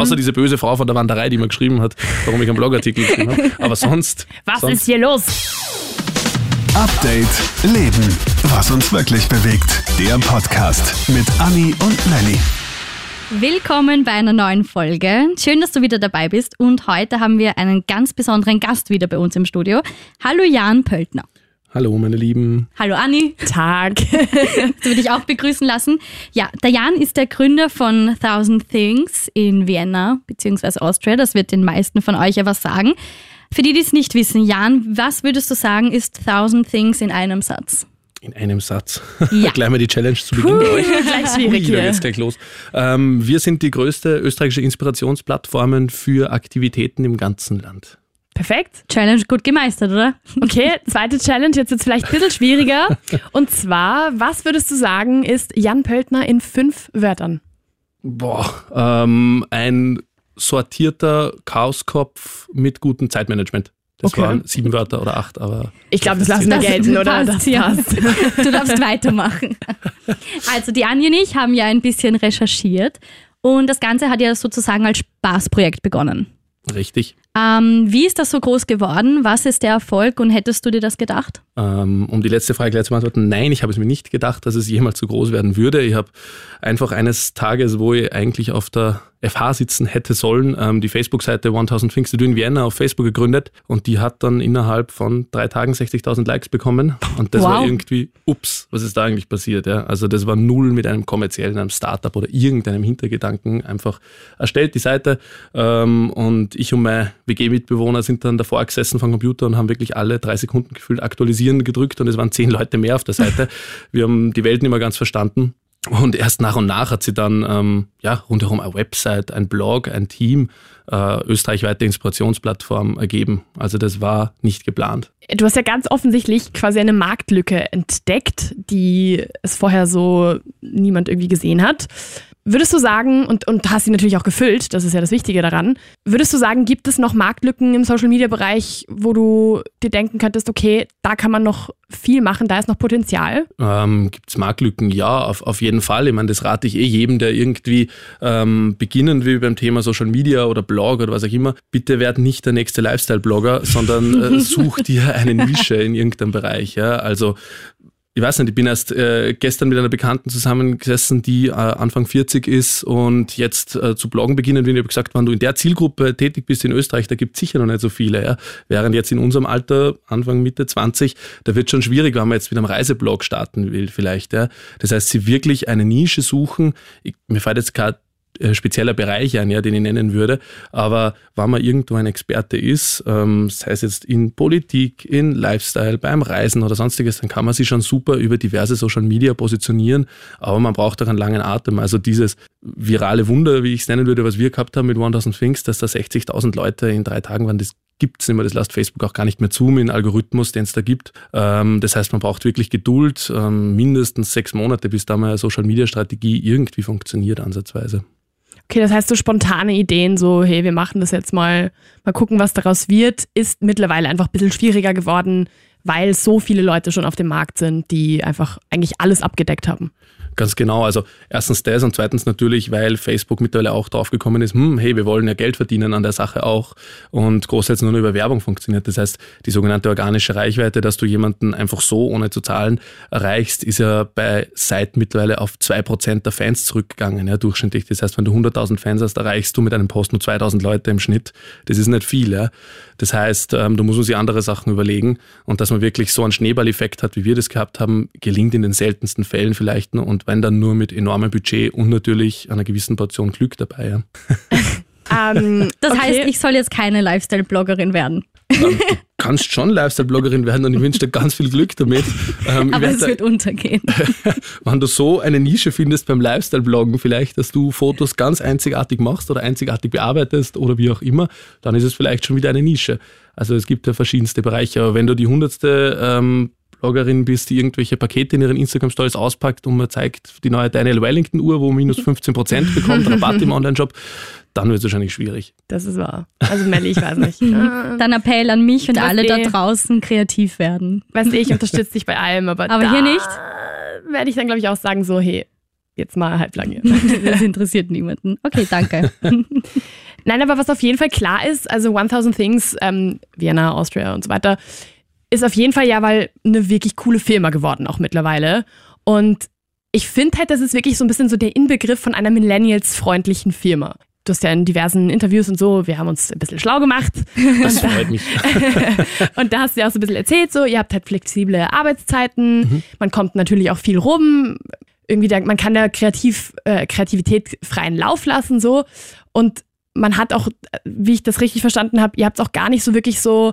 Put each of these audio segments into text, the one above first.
Außer diese böse Frau von der Wanderei, die mir geschrieben hat, warum ich einen Blogartikel geschrieben habe. Aber sonst. Was sonst, ist hier los? Update Leben. Was uns wirklich bewegt. Der Podcast mit Anni und Nelly. Willkommen bei einer neuen Folge. Schön, dass du wieder dabei bist. Und heute haben wir einen ganz besonderen Gast wieder bei uns im Studio. Hallo Jan Pöltner. Hallo, meine Lieben. Hallo Anni. Tag. Das würde ich auch begrüßen lassen. Ja, der Jan ist der Gründer von Thousand Things in Vienna bzw. Austria. Das wird den meisten von euch ja was sagen. Für die, die es nicht wissen, Jan, was würdest du sagen, ist Thousand Things in einem Satz? In einem Satz. Ja. gleich mal die Challenge zu Beginn bei euch. Gleich schwierig Ui, da geht's gleich los. Ähm, wir sind die größte österreichische Inspirationsplattformen für Aktivitäten im ganzen Land. Perfekt. Challenge gut gemeistert, oder? Okay, zweite Challenge, jetzt wird es vielleicht ein bisschen schwieriger. Und zwar, was würdest du sagen, ist Jan Pöltner in fünf Wörtern? Boah, ähm, ein sortierter Chaoskopf mit gutem Zeitmanagement. Das Okay. waren sieben Wörter oder acht, aber Ich glaube, das lassen wir gelten, oder? passt, Das ja. passt. Du darfst weitermachen. Also die Anja und ich haben ja ein bisschen recherchiert und das Ganze hat ja sozusagen als Spaßprojekt begonnen. richtig. Ähm, wie ist das so groß geworden? Was ist der Erfolg und hättest du dir das gedacht? Ähm, um die letzte Frage gleich zu beantworten, nein, ich habe es mir nicht gedacht, dass es jemals so groß werden würde. Ich habe einfach eines Tages, wo ich eigentlich auf der FH sitzen hätte sollen, ähm, die Facebook-Seite 1000 Things to Do in Vienna auf Facebook gegründet und die hat dann innerhalb von drei Tagen 60.000 Likes bekommen und das war Wow. irgendwie, ups, was ist da eigentlich passiert? Ja? Also das war null mit einem kommerziellen, einem Startup oder irgendeinem Hintergedanken einfach erstellt, die Seite ähm, und ich und mein WG-Mitbewohner sind dann davor gesessen vom Computer und haben wirklich alle drei Sekunden gefühlt aktualisieren gedrückt und es waren zehn Leute mehr auf der Seite. Wir haben die Welt nicht mehr ganz verstanden. Und erst nach und nach hat sie dann ähm, ja, rundherum eine Website, ein Blog, ein Team, äh, österreichweite Inspirationsplattform ergeben. Also das war nicht geplant. Du hast ja ganz offensichtlich quasi eine Marktlücke entdeckt, die es vorher so niemand irgendwie gesehen hat. Würdest du sagen, und, und hast sie natürlich auch gefüllt, das ist ja das Wichtige daran, würdest du sagen, gibt es noch Marktlücken im Social-Media-Bereich, wo du dir denken könntest, okay, da kann man noch viel machen, da ist noch Potenzial? Ähm, Gibt es Marktlücken? Ja, auf, auf jeden Fall. Ich meine, das rate ich eh jedem, der irgendwie ähm, beginnen will beim Thema Social Media oder Blog oder was auch immer. Bitte werd nicht der nächste Lifestyle-Blogger, sondern äh, such dir eine Nische in irgendeinem Bereich. Ja? Also ich weiß nicht, ich bin erst äh, gestern mit einer Bekannten zusammengesessen, die äh, Anfang 40 ist und jetzt äh, zu bloggen beginnen will. Ich habe gesagt, wenn du in der Zielgruppe tätig bist in Österreich, da gibt es sicher noch nicht so viele. Ja? Während jetzt in unserem Alter, Anfang, Mitte 20, da wird schon schwierig, wenn man jetzt mit einem Reiseblog starten will vielleicht. Ja? Das heißt, sie wirklich eine Nische suchen. Ich, mir fällt jetzt äh, spezieller Bereich ein, ja, den ich nennen würde. Aber wenn man irgendwo ein Experte ist, ähm, sei es jetzt in Politik, in Lifestyle, beim Reisen oder sonstiges, dann kann man sich schon super über diverse Social Media positionieren. Aber man braucht auch einen langen Atem. Also dieses virale Wunder, wie ich es nennen würde, was wir gehabt haben mit 1000 Things, dass da 60.000 Leute in drei Tagen waren, das gibt's nicht mehr. Das lässt Facebook auch gar nicht mehr zu mit dem Algorithmus, den es da gibt. Ähm, das heißt, man braucht wirklich Geduld, ähm, mindestens sechs Monate, bis da mal eine Social-Media-Strategie irgendwie funktioniert, ansatzweise. Okay, das heißt, so spontane Ideen, so, hey, wir machen das jetzt mal, mal gucken, was daraus wird, ist mittlerweile einfach ein bisschen schwieriger geworden, weil so viele Leute schon auf dem Markt sind, die einfach eigentlich alles abgedeckt haben. Ganz genau. Also erstens das und zweitens natürlich, weil Facebook mittlerweile auch draufgekommen ist, hm, hey, wir wollen ja Geld verdienen an der Sache auch und großteils nur über Werbung funktioniert. Das heißt, die sogenannte organische Reichweite, dass du jemanden einfach so, ohne zu zahlen, erreichst, ist ja bei Seiten mittlerweile auf zwei Prozent der Fans zurückgegangen, ja, durchschnittlich. Das heißt, wenn du 100.000 Fans hast, erreichst du mit einem Post nur 2.000 Leute im Schnitt. Das ist nicht viel, ja. Das heißt, ähm, da muss man sich andere Sachen überlegen und dass man wirklich so einen Schneeballeffekt hat, wie wir das gehabt haben, gelingt in den seltensten Fällen vielleicht nur und wenn dann nur mit enormem Budget und natürlich einer gewissen Portion Glück dabei. Ja. Ähm, Das okay. heißt, ich soll jetzt keine Lifestyle-Bloggerin werden. Ähm, du kannst schon Lifestyle-Bloggerin werden und ich wünsche dir ganz viel Glück damit. Ähm, Aber es da- wird untergehen. wenn du so eine Nische findest beim Lifestyle-Bloggen, vielleicht, dass du Fotos ganz einzigartig machst oder einzigartig bearbeitest oder wie auch immer, dann ist es vielleicht schon wieder eine Nische. Also es gibt ja verschiedenste Bereiche, aber wenn du die hundertste ähm, Bloggerin bist, die irgendwelche Pakete in ihren Instagram-Stories auspackt und man zeigt die neue Daniel Wellington-Uhr, wo minus 15% bekommt, Rabatt im Online-Shop, dann wird es wahrscheinlich schwierig. Das ist wahr. Also Melli, ich weiß nicht. Dann Appell an mich und Du alle weißt da draußen kreativ werden. weißt du, ich unterstütze dich bei allem, aber Aber da hier nicht? werde ich dann, glaube ich, auch sagen, so, hey, jetzt mal halblang hier. Das interessiert niemanden. Okay, danke. Nein, aber was auf jeden Fall klar ist, also 1000 Things, ähm, Vienna, Austria und so weiter, ist auf jeden Fall ja weil eine wirklich coole Firma geworden, auch mittlerweile. Und ich finde halt, das ist wirklich so ein bisschen so der Inbegriff von einer Millennials-freundlichen Firma. Du hast ja in diversen Interviews und so, wir haben uns ein bisschen schlau gemacht. Das freut mich. und da hast du ja auch so ein bisschen erzählt, so, ihr habt halt flexible Arbeitszeiten, mhm. man kommt natürlich auch viel rum, irgendwie, da, man kann da kreativ, äh, Kreativität freien Lauf lassen, so. Und man hat auch, wie ich das richtig verstanden habe, ihr habt auch gar nicht so wirklich so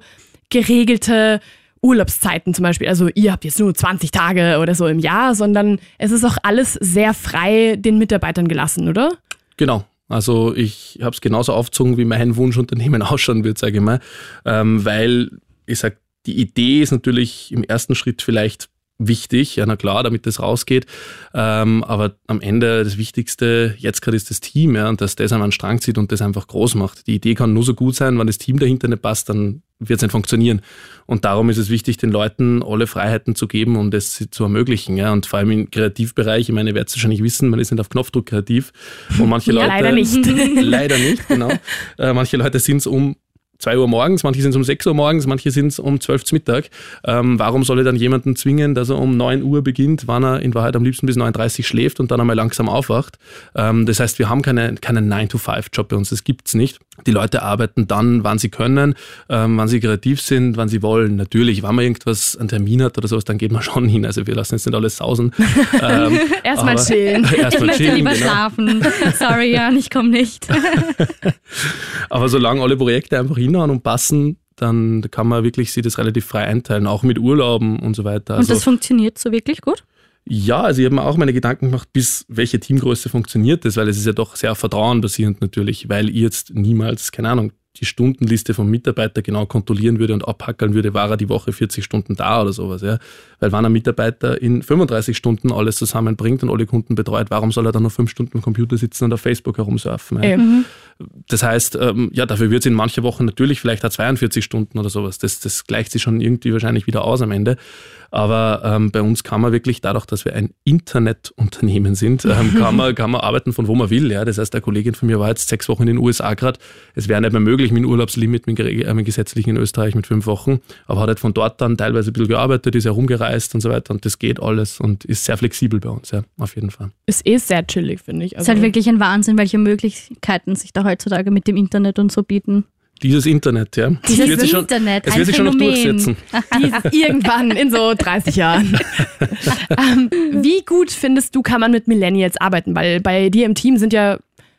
geregelte Urlaubszeiten zum Beispiel. Also ihr habt jetzt nur 20 Tage oder so im Jahr, sondern es ist auch alles sehr frei den Mitarbeitern gelassen, oder? Genau. Also ich habe es genauso aufgezogen, wie mein Wunschunternehmen ausschauen wird, sage ich mal. Ähm, weil ich sage, die Idee ist natürlich im ersten Schritt vielleicht wichtig, ja, na klar, damit das rausgeht. Ähm, aber am Ende das Wichtigste jetzt gerade ist das Team, ja, und dass das einmal einen Strang zieht und das einfach groß macht. Die Idee kann nur so gut sein, wenn das Team dahinter nicht passt, dann wird es nicht funktionieren. Und darum ist es wichtig, den Leuten alle Freiheiten zu geben, um das zu ermöglichen. Ja. Und vor allem im Kreativbereich, ich meine, ihr werdet es wahrscheinlich wissen, man ist nicht auf Knopfdruck kreativ. Und manche ja, Leute. Leider nicht. leider nicht, genau. Äh, manche Leute sind es um 2 Uhr morgens, manche sind es um 6 Uhr morgens, manche sind es um 12 Uhr Mittag. Ähm, warum soll ich dann jemanden zwingen, dass er um 9 Uhr beginnt, wann er in Wahrheit am liebsten bis 9.30 Uhr schläft und dann einmal langsam aufwacht? Ähm, das heißt, wir haben keine, keinen 9-to-5-Job bei uns, das gibt es nicht. Die Leute arbeiten dann, wann sie können, ähm, wann sie kreativ sind, wann sie wollen. Natürlich, wenn man irgendwas, einen Termin hat oder sowas, dann geht man schon hin. Also wir lassen jetzt nicht alles sausen. ähm, erstmal chillen. Erstmal ich möchte lieber genau. schlafen. Sorry, Jan, ich komme nicht. aber solange alle Projekte einfach hinhauen und passen, dann kann man wirklich sich das relativ frei einteilen, auch mit Urlauben und so weiter. Und also, das funktioniert so wirklich gut? Ja, also ich habe mir auch meine Gedanken gemacht, bis welche Teamgröße funktioniert das, weil es ist ja doch sehr vertrauenbasierend natürlich, weil ihr jetzt niemals, keine Ahnung, die Stundenliste vom Mitarbeiter genau kontrollieren würde und abhackeln würde, war er die Woche 40 Stunden da oder sowas. Ja? Weil wenn ein Mitarbeiter in 35 Stunden alles zusammenbringt und alle Kunden betreut, warum soll er dann noch fünf Stunden am Computer sitzen und auf Facebook herumsurfen? Ja? Mhm. Das heißt, ähm, ja, dafür wird es in mancher Woche natürlich vielleicht auch 42 Stunden oder sowas. Das, das gleicht sich schon irgendwie wahrscheinlich wieder aus am Ende. Aber ähm, bei uns kann man wirklich, dadurch, dass wir ein Internetunternehmen sind, ähm, kann, man, kann man arbeiten von wo man will. Ja? Das heißt, der Kollegin von mir war jetzt sechs Wochen in den USA gerade. Es wäre nicht mehr möglich mit dem Urlaubslimit, mit, äh, mit gesetzlichen in Österreich mit fünf Wochen. Aber hat halt von dort dann teilweise ein bisschen gearbeitet, ist herumgereist und so weiter. Und das geht alles und ist sehr flexibel bei uns, ja, auf jeden Fall. Ist eh sehr chillig, finde ich. Also es ist halt wirklich ein Wahnsinn, welche Möglichkeiten sich da heutzutage mit dem Internet und so bieten. Dieses Internet, ja. Dieses wird schon, Internet, es wird sich schon noch durchsetzen. irgendwann in so 30 Jahren. ähm, wie gut findest du, kann man mit Millennials arbeiten? Weil bei dir im Team sind ja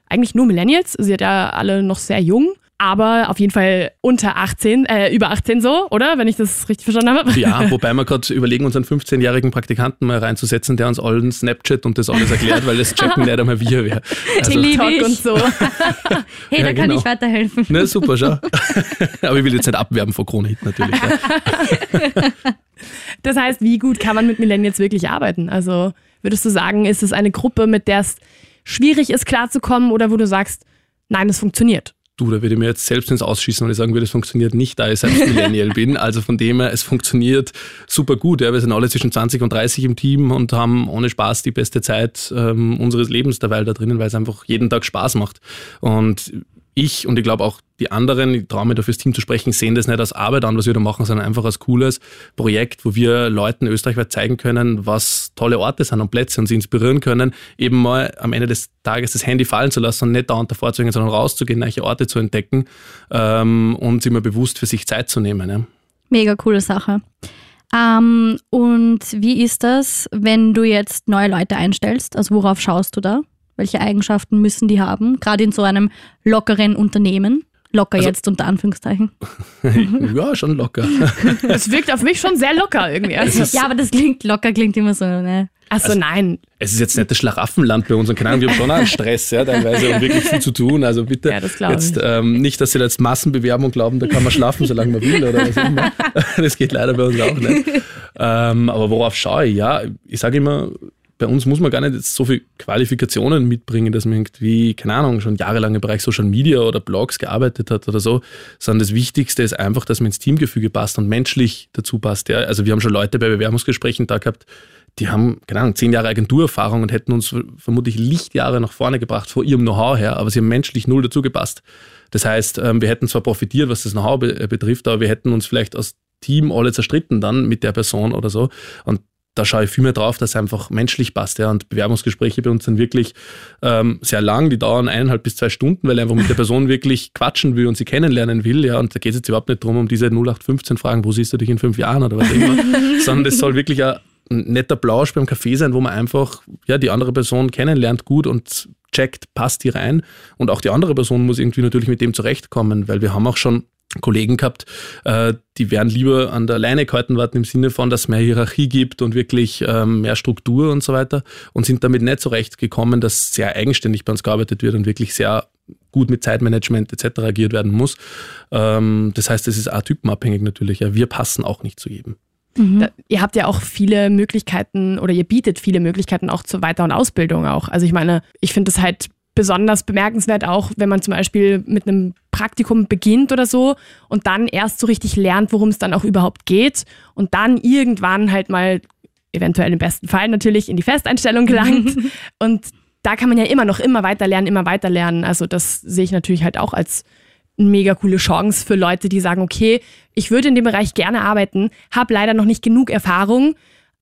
eigentlich nur Millennials. Sie sind ja alle noch sehr jung aber auf jeden Fall unter 18, äh, über 18 so, oder? Wenn ich das richtig verstanden habe. Ja, wobei wir gerade überlegen, unseren 15-jährigen Praktikanten mal reinzusetzen, der uns allen Snapchat und das alles erklärt, weil das checken leider mal wir wer. Also, TikTok und so. hey, ja, da kann genau. ich weiterhelfen. Na, super, schau. aber ich will jetzt nicht abwerben vor Kronhit natürlich. Ja. Das heißt, wie gut kann man mit Millennials wirklich arbeiten? Also würdest du sagen, ist es eine Gruppe, mit der es schwierig ist, klarzukommen oder wo du sagst, nein, es funktioniert? Du, da würde ich mir jetzt selbst ins Ausschießen, wenn ich sagen würde, es funktioniert nicht, da ich selbst Millennial bin. Also von dem her, es funktioniert super gut. Ja. Wir sind alle zwischen 20 und 30 im Team und haben ohne Spaß die beste Zeit ähm, unseres Lebens derweil da drinnen, weil es einfach jeden Tag Spaß macht. Und ich und ich glaube auch die anderen, ich traue mir da fürs Team zu sprechen, sehen das nicht als Arbeit an, was wir da machen, sondern einfach als cooles Projekt, wo wir Leuten österreichweit zeigen können, was tolle Orte sind und Plätze und sie inspirieren können, eben mal am Ende des Tages das Handy fallen zu lassen und nicht dauernd davor zu gehen, sondern rauszugehen, neue Orte zu entdecken ähm, und sich mal bewusst für sich Zeit zu nehmen. Ja. Mega coole Sache. Ähm, und wie ist das, wenn du jetzt neue Leute einstellst? Also worauf schaust du da? Welche Eigenschaften müssen die haben? Gerade in so einem lockeren Unternehmen. Locker also, jetzt unter Anführungszeichen. ja, schon locker. Es wirkt auf mich schon sehr locker irgendwie. Also, ja, aber das klingt locker, klingt immer so, ne? Achso, also, nein. Es ist jetzt nicht das Schlaraffenland bei uns und keine Ahnung, wir haben schon einen Stress, ja, teilweise und wirklich viel zu tun. Also bitte ja, das jetzt ähm, nicht, dass Sie jetzt Massenbewerbung glauben, da kann man schlafen, solange man will oder was immer. Das geht leider bei uns auch nicht. Ähm, aber worauf schaue ich? Ja, ich sage immer, bei uns muss man gar nicht so viele Qualifikationen mitbringen, dass man irgendwie, keine Ahnung, schon jahrelang im Bereich Social Media oder Blogs gearbeitet hat oder so, sondern das Wichtigste ist einfach, dass man ins Teamgefüge passt und menschlich dazu passt. Ja? Also wir haben schon Leute bei Bewerbungsgesprächen da gehabt, die haben, keine Ahnung, zehn Jahre Agenturerfahrung und hätten uns vermutlich Lichtjahre nach vorne gebracht vor ihrem Know-how her, aber sie haben menschlich null dazu gepasst. Das heißt, ähm, wir hätten zwar profitiert, was das Know-how betrifft, aber wir hätten uns vielleicht als Team alle zerstritten dann mit der Person oder so. Und da schaue ich viel mehr drauf, dass es einfach menschlich passt. Ja. Und Bewerbungsgespräche bei uns sind wirklich ähm, sehr lang, die dauern eineinhalb bis zwei Stunden, weil einfach mit der Person wirklich quatschen will und sie kennenlernen will. Ja. Und da geht es jetzt überhaupt nicht darum, um diese 0815 Fragen, wo siehst du dich in fünf Jahren oder was immer, sondern es soll wirklich ein netter Plausch beim Kaffee sein, wo man einfach ja, die andere Person kennenlernt gut und checkt, passt die rein. Und auch die andere Person muss irgendwie natürlich mit dem zurechtkommen, weil wir haben auch schon Kollegen gehabt, äh, die wären lieber an der Leine gehalten worden im Sinne von, dass es mehr Hierarchie gibt und wirklich ähm, mehr Struktur und so weiter und sind damit nicht zurechtgekommen, dass sehr eigenständig bei uns gearbeitet wird und wirklich sehr gut mit Zeitmanagement etc. agiert werden muss. Ähm, das heißt, es ist auch typenabhängig natürlich. Ja. Wir passen auch nicht zu jedem. Mhm. Da, ihr habt ja auch viele Möglichkeiten oder ihr bietet viele Möglichkeiten auch zur Weiter- und Ausbildung auch. Also ich meine, ich finde es halt besonders bemerkenswert auch, wenn man zum Beispiel mit einem Praktikum beginnt oder so und dann erst so richtig lernt, worum es dann auch überhaupt geht und dann irgendwann halt mal, eventuell im besten Fall natürlich, in die Festeinstellung gelangt. und da kann man ja immer noch immer weiter lernen, immer weiter lernen. Also das sehe ich natürlich halt auch als eine mega coole Chance für Leute, die sagen, okay, ich würde in dem Bereich gerne arbeiten, habe leider noch nicht genug Erfahrung,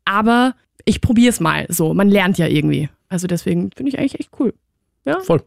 aber ich probiere es mal so. Man lernt ja irgendwie. Also deswegen finde ich eigentlich echt cool. Ja. Voll.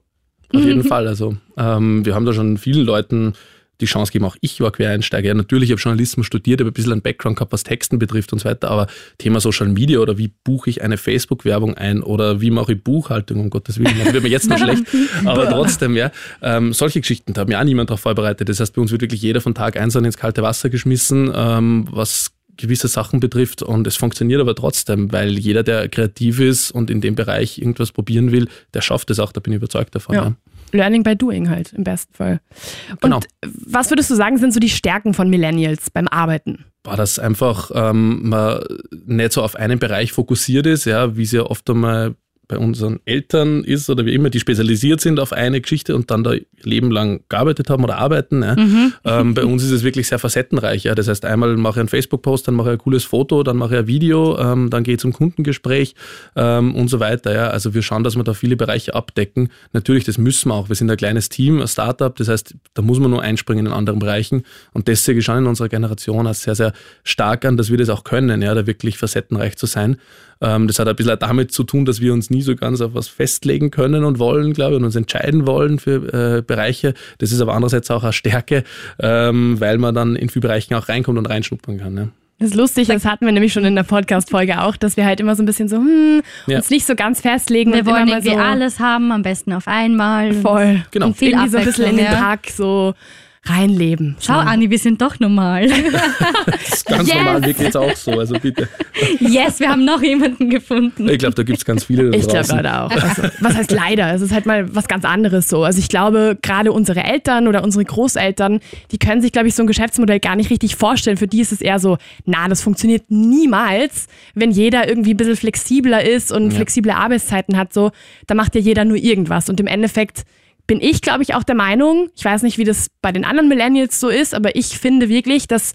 Auf jeden Fall. Also ähm, wir haben da schon vielen Leuten die Chance gegeben, auch ich war Quereinsteiger. Ja, natürlich, ich habe Journalismus studiert, habe ein bisschen einen Background gehabt, was Texten betrifft und so weiter, aber Thema Social Media oder wie buche ich eine Facebook-Werbung ein oder wie mache ich Buchhaltung, um Gottes Willen, das wird mir jetzt noch schlecht, aber trotzdem, ja, ähm, solche Geschichten, da hat mir auch niemand darauf vorbereitet. Das heißt, bei uns wird wirklich jeder von Tag eins an ins kalte Wasser geschmissen, ähm, was gewisse Sachen betrifft und es funktioniert aber trotzdem, weil jeder, der kreativ ist und in dem Bereich irgendwas probieren will, der schafft es auch, da bin ich überzeugt davon. Ja. ja. Learning by doing halt im besten Fall. Genau. Und was würdest du sagen, sind so die Stärken von Millennials beim Arbeiten? War das einfach ähm, man nicht so auf einen Bereich fokussiert ist, ja, wie es ja oft einmal bei unseren Eltern ist oder wie immer, die spezialisiert sind auf eine Geschichte und dann da Leben lang gearbeitet haben oder arbeiten. Ja. Mhm. Ähm, bei uns ist es wirklich sehr facettenreich. Ja. Das heißt, einmal mache ich einen Facebook-Post, dann mache ich ein cooles Foto, dann mache ich ein Video, ähm, dann gehe ich zum Kundengespräch ähm, und so weiter. Ja. Also wir schauen, dass wir da viele Bereiche abdecken. Natürlich, das müssen wir auch. Wir sind ein kleines Team, ein Startup. Das heißt, da muss man nur einspringen in anderen Bereichen. Und ich schon in unserer Generation als sehr, sehr stark an, dass wir das auch können, ja, da wirklich facettenreich zu sein. Ähm, das hat ein bisschen damit zu tun, dass wir uns nie so ganz auf was festlegen können und wollen, glaube ich, und uns entscheiden wollen für äh, Bereiche. Das ist aber andererseits auch eine Stärke, ähm, weil man dann in viele Bereiche auch reinkommt und reinschnuppern kann. Ja. Das ist lustig, das hatten wir nämlich schon in der Podcast-Folge auch, dass wir halt immer so ein bisschen so, hm, ja. uns nicht so ganz festlegen. Wir wollen irgendwie so alles haben, am besten auf einmal. Voll. Genau. Und viel irgendwie so ein bisschen in den Tag so reinleben. Schau, Anni, wir sind doch normal. das ist ganz yes. normal, mir geht es auch so, also bitte. Yes, wir haben noch jemanden gefunden. Ich glaube, da gibt es ganz viele. ich glaube leider auch. Also, was heißt leider? Es ist halt mal was ganz anderes so. Also ich glaube, gerade unsere Eltern oder unsere Großeltern, die können sich, glaube ich, so ein Geschäftsmodell gar nicht richtig vorstellen. Für die ist es eher so, na, das funktioniert niemals, wenn jeder irgendwie ein bisschen flexibler ist und ja. flexible Arbeitszeiten hat. So, da macht ja jeder nur irgendwas. Und im Endeffekt bin ich, glaube ich, auch der Meinung, ich weiß nicht, wie das bei den anderen Millennials so ist, aber ich finde wirklich, dass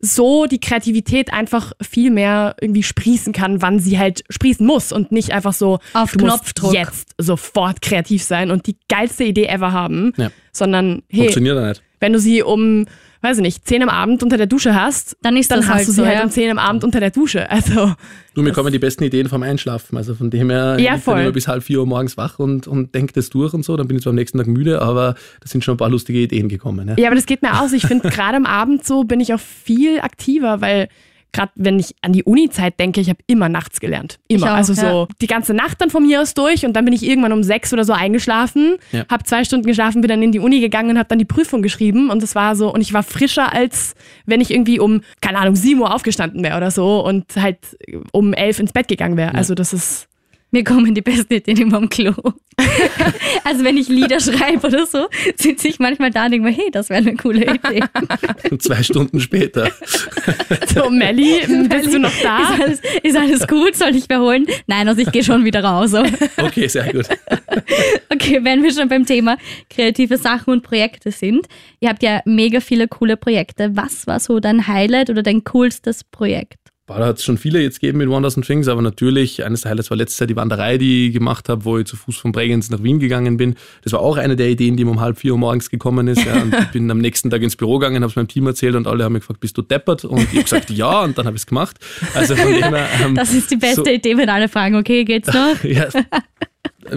so die Kreativität einfach viel mehr irgendwie sprießen kann, wann sie halt sprießen muss und nicht einfach so auf Knopfdruck jetzt sofort kreativ sein und die geilste Idee ever haben, ja. sondern hey, Funktioniert nicht. wenn du sie um weiß ich nicht, 10 am Abend unter der Dusche hast, dann, ist dann hast halt du sie so, halt ja. um 10 am Abend unter der Dusche. Also, du, mir kommen die besten Ideen vom Einschlafen. Also von dem her, ja, ich bin immer bis halb vier Uhr morgens wach und, und denke das durch und so. Dann bin ich zwar am nächsten Tag müde, aber da sind schon ein paar lustige Ideen gekommen. Ja, ja aber das geht mir aus. Ich finde, gerade am Abend so bin ich auch viel aktiver, weil gerade wenn ich an die Uni-Zeit denke, ich habe immer nachts gelernt. Immer. Auch, also so ja. die ganze Nacht dann von mir aus durch und dann bin ich irgendwann um sechs oder so eingeschlafen, ja. habe zwei Stunden geschlafen, bin dann in die Uni gegangen und habe dann die Prüfung geschrieben und das war so und ich war frischer als wenn ich irgendwie um keine Ahnung sieben Uhr aufgestanden wäre oder so und halt um elf ins Bett gegangen wäre. Ja. Also das ist Mir kommen die besten Ideen immer am Klo. also wenn ich Lieder schreibe oder so, sitze ich manchmal da und denke mir, hey, das wäre eine coole Idee. Zwei Stunden später. So, Melli, bist du noch da? Ist alles, ist alles gut? Soll ich wiederholen? Nein, also ich gehe schon wieder raus. Okay, sehr gut. Okay, wenn wir schon beim Thema kreative Sachen und Projekte sind. Ihr habt ja mega viele coole Projekte. Was war so dein Highlight oder dein coolstes Projekt? Da hat es schon viele jetzt gegeben mit Wonders and Things, aber natürlich, eines der Highlights war letztes Jahr die Wanderei, die ich gemacht habe, wo ich zu Fuß von Bregenz nach Wien gegangen bin. Das war auch eine der Ideen, die mir um halb vier Uhr morgens gekommen ist. Ja, und ich bin am nächsten Tag ins Büro gegangen, habe es meinem Team erzählt und alle haben mich gefragt, bist du deppert? Und ich habe gesagt, ja, und dann habe ich es gemacht. Also von dem her, ähm, Das ist die beste so- Idee, wenn alle fragen, okay, geht's noch? ja,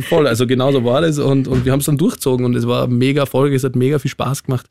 voll, also genau so war das und, und wir haben es dann durchgezogen und es war mega Erfolg, es hat mega viel Spaß gemacht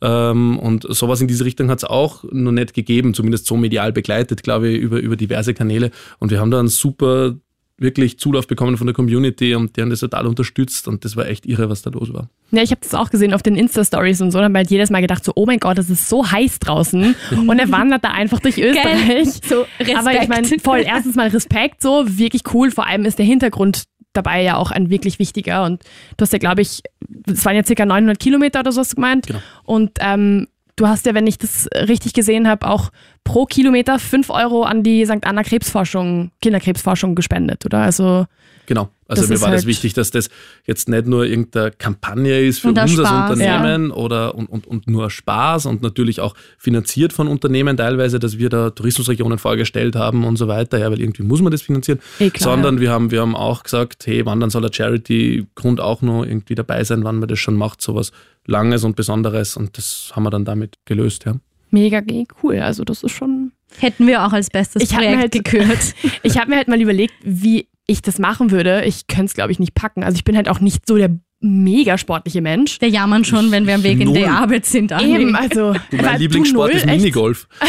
ähm, und sowas in diese Richtung hat es auch noch nicht gegeben, zumindest so medial begleitet, glaube ich, über, über diverse Kanäle und wir haben da einen super wirklich Zulauf bekommen von der Community und die haben das total unterstützt und das war echt irre, was da los war. Ja, ich habe das auch gesehen auf den Insta-Stories und so. Dann habe ich halt jedes Mal gedacht, so, oh mein Gott, es ist so heiß draußen. Und er wandert da einfach durch Österreich. So, Respekt. Aber ich meine, voll, erstens mal Respekt, so, wirklich cool. Vor allem ist der Hintergrund dabei ja auch ein wirklich wichtiger. Und du hast ja, glaube ich, es waren ja circa 900 Kilometer oder so hast du gemeint. Genau. Und ähm, du hast ja, wenn ich das richtig gesehen habe, auch pro Kilometer 5 Euro an die St. Anna Krebsforschung, Kinderkrebsforschung gespendet, oder? Also, Genau. Also Das mir war das halt- wichtig, dass das jetzt nicht nur irgendeine Kampagne ist für uns als Spaß, Unternehmen oder und, und, und nur Spaß und natürlich auch finanziert von Unternehmen teilweise, dass wir da Tourismusregionen vorgestellt haben und so weiter, ja, weil irgendwie muss man das finanzieren. Eh klar, Sondern wir haben, wir haben auch gesagt, hey, wann dann soll der Charity-Grund auch noch irgendwie dabei sein, wann man das schon macht, sowas Langes und Besonderes und das haben wir dann damit gelöst, ja. mega cool. Also, das ist schon. Hätten wir auch als bestes Ich hab mir Projekt halt- gekürt. Ich habe mir halt mal überlegt, wie ich das machen würde. Ich könnte es, glaube ich, nicht packen. Also ich bin halt auch nicht so der mega sportliche Mensch. Wir jammern schon, wenn wir am Weg in die Null. Arbeit sind. Anni. Eben, also Du, mein Lieblingssport ist Minigolf.